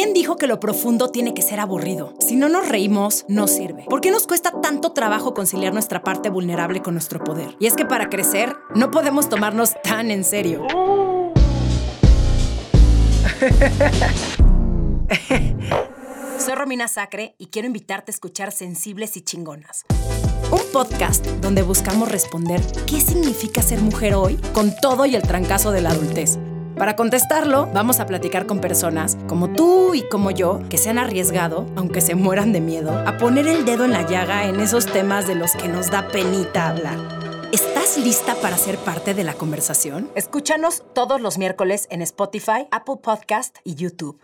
¿Quién dijo que lo profundo tiene que ser aburrido? Si no nos reímos, no sirve. ¿Por qué nos cuesta tanto trabajo conciliar nuestra parte vulnerable con nuestro poder? Y es que para crecer, no podemos tomarnos tan en serio. Soy Romina Sacre y quiero invitarte a escuchar Sensibles y Chingonas. Un podcast donde buscamos responder qué significa ser mujer hoy con todo y el trancazo de la adultez. Para contestarlo, vamos a platicar con personas como tú y como yo que se han arriesgado, aunque se mueran de miedo, a poner el dedo en la llaga en esos temas de los que nos da penita hablar. ¿Estás lista para ser parte de la conversación? Escúchanos todos los miércoles en Spotify, Apple Podcast y YouTube.